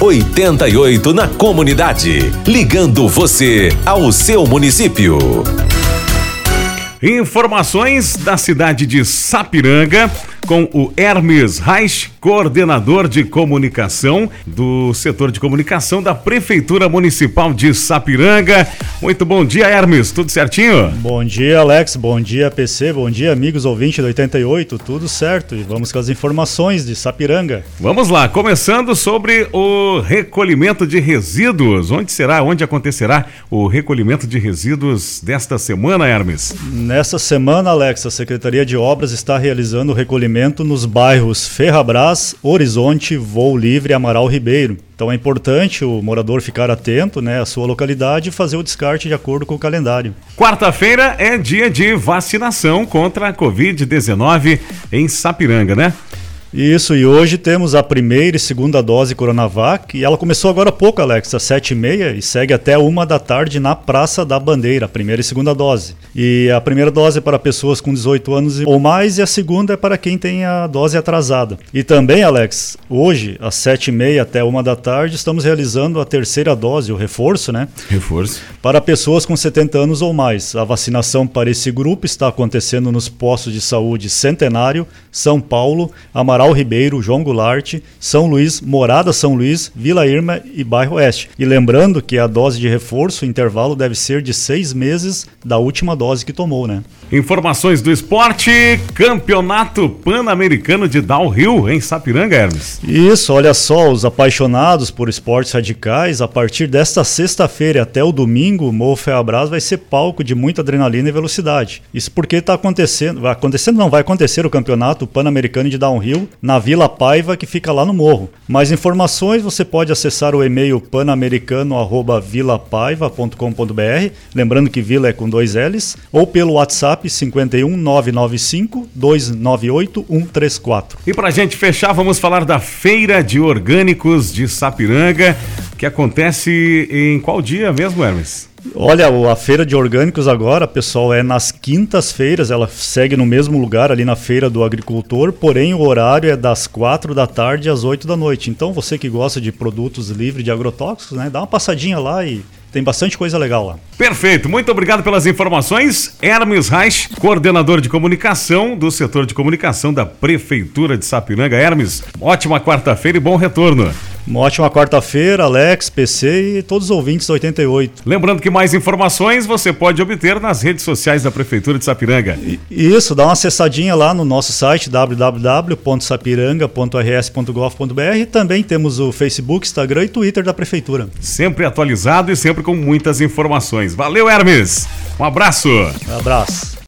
88 na comunidade. Ligando você ao seu município. Informações da cidade de Sapiranga com o Hermes Reich, coordenador de comunicação do setor de comunicação da Prefeitura Municipal de Sapiranga. Muito bom dia, Hermes, tudo certinho? Bom dia, Alex, bom dia, PC, bom dia, amigos ouvintes do 88, tudo certo. E vamos com as informações de Sapiranga. Vamos lá, começando sobre o recolhimento de resíduos. Onde será, onde acontecerá o recolhimento de resíduos desta semana, Hermes? Nesta semana, Alex, a Secretaria de Obras está realizando o recolhimento nos bairros Ferrabras, Horizonte, Voo Livre Amaral Ribeiro. Então é importante o morador ficar atento né, à sua localidade e fazer o descarte de acordo com o calendário. Quarta-feira é dia de vacinação contra a Covid-19 em Sapiranga, né? Isso, e hoje temos a primeira e segunda dose Coronavac, e ela começou agora há pouco, Alex, às sete e meia, e segue até uma da tarde na Praça da Bandeira, a primeira e segunda dose. E a primeira dose é para pessoas com 18 anos ou mais, e a segunda é para quem tem a dose atrasada. E também, Alex, hoje, às sete e meia até uma da tarde, estamos realizando a terceira dose, o reforço, né? Reforço. Para pessoas com 70 anos ou mais. A vacinação para esse grupo está acontecendo nos postos de saúde Centenário, São Paulo, Amaral Amaral Ribeiro, João Goulart, São Luís, Morada São Luís, Vila Irma e Bairro Oeste. E lembrando que a dose de reforço, o intervalo deve ser de seis meses da última dose que tomou, né? Informações do esporte, Campeonato Pan-Americano de Downhill em Sapiranga, Hermes. Isso, olha só, os apaixonados por esportes radicais, a partir desta sexta-feira até o domingo, o Morro Feabras vai ser palco de muita adrenalina e velocidade. Isso porque está acontecendo, vai acontecendo não, vai acontecer o Campeonato Pan-Americano de Downhill na Vila Paiva, que fica lá no morro. Mais informações você pode acessar o e-mail panamericano@vilapaiva.com.br, lembrando que Vila é com dois L's, ou pelo WhatsApp WhatsApp 51 995 298 134. E para gente fechar, vamos falar da Feira de Orgânicos de Sapiranga, que acontece em qual dia mesmo, Hermes? Olha, a feira de orgânicos agora, pessoal, é nas quintas-feiras, ela segue no mesmo lugar ali na feira do agricultor, porém o horário é das quatro da tarde às oito da noite. Então você que gosta de produtos livres de agrotóxicos, né, dá uma passadinha lá e tem bastante coisa legal lá. Perfeito, muito obrigado pelas informações. Hermes Reich, coordenador de comunicação do setor de comunicação da Prefeitura de Sapiranga. Hermes, ótima quarta-feira e bom retorno. Uma ótima quarta-feira, Alex, PC e todos os ouvintes da 88. Lembrando que mais informações você pode obter nas redes sociais da Prefeitura de Sapiranga. Isso, dá uma acessadinha lá no nosso site www.sapiranga.rs.gov.br. Também temos o Facebook, Instagram e Twitter da Prefeitura. Sempre atualizado e sempre com muitas informações. Valeu, Hermes. Um abraço. Um abraço.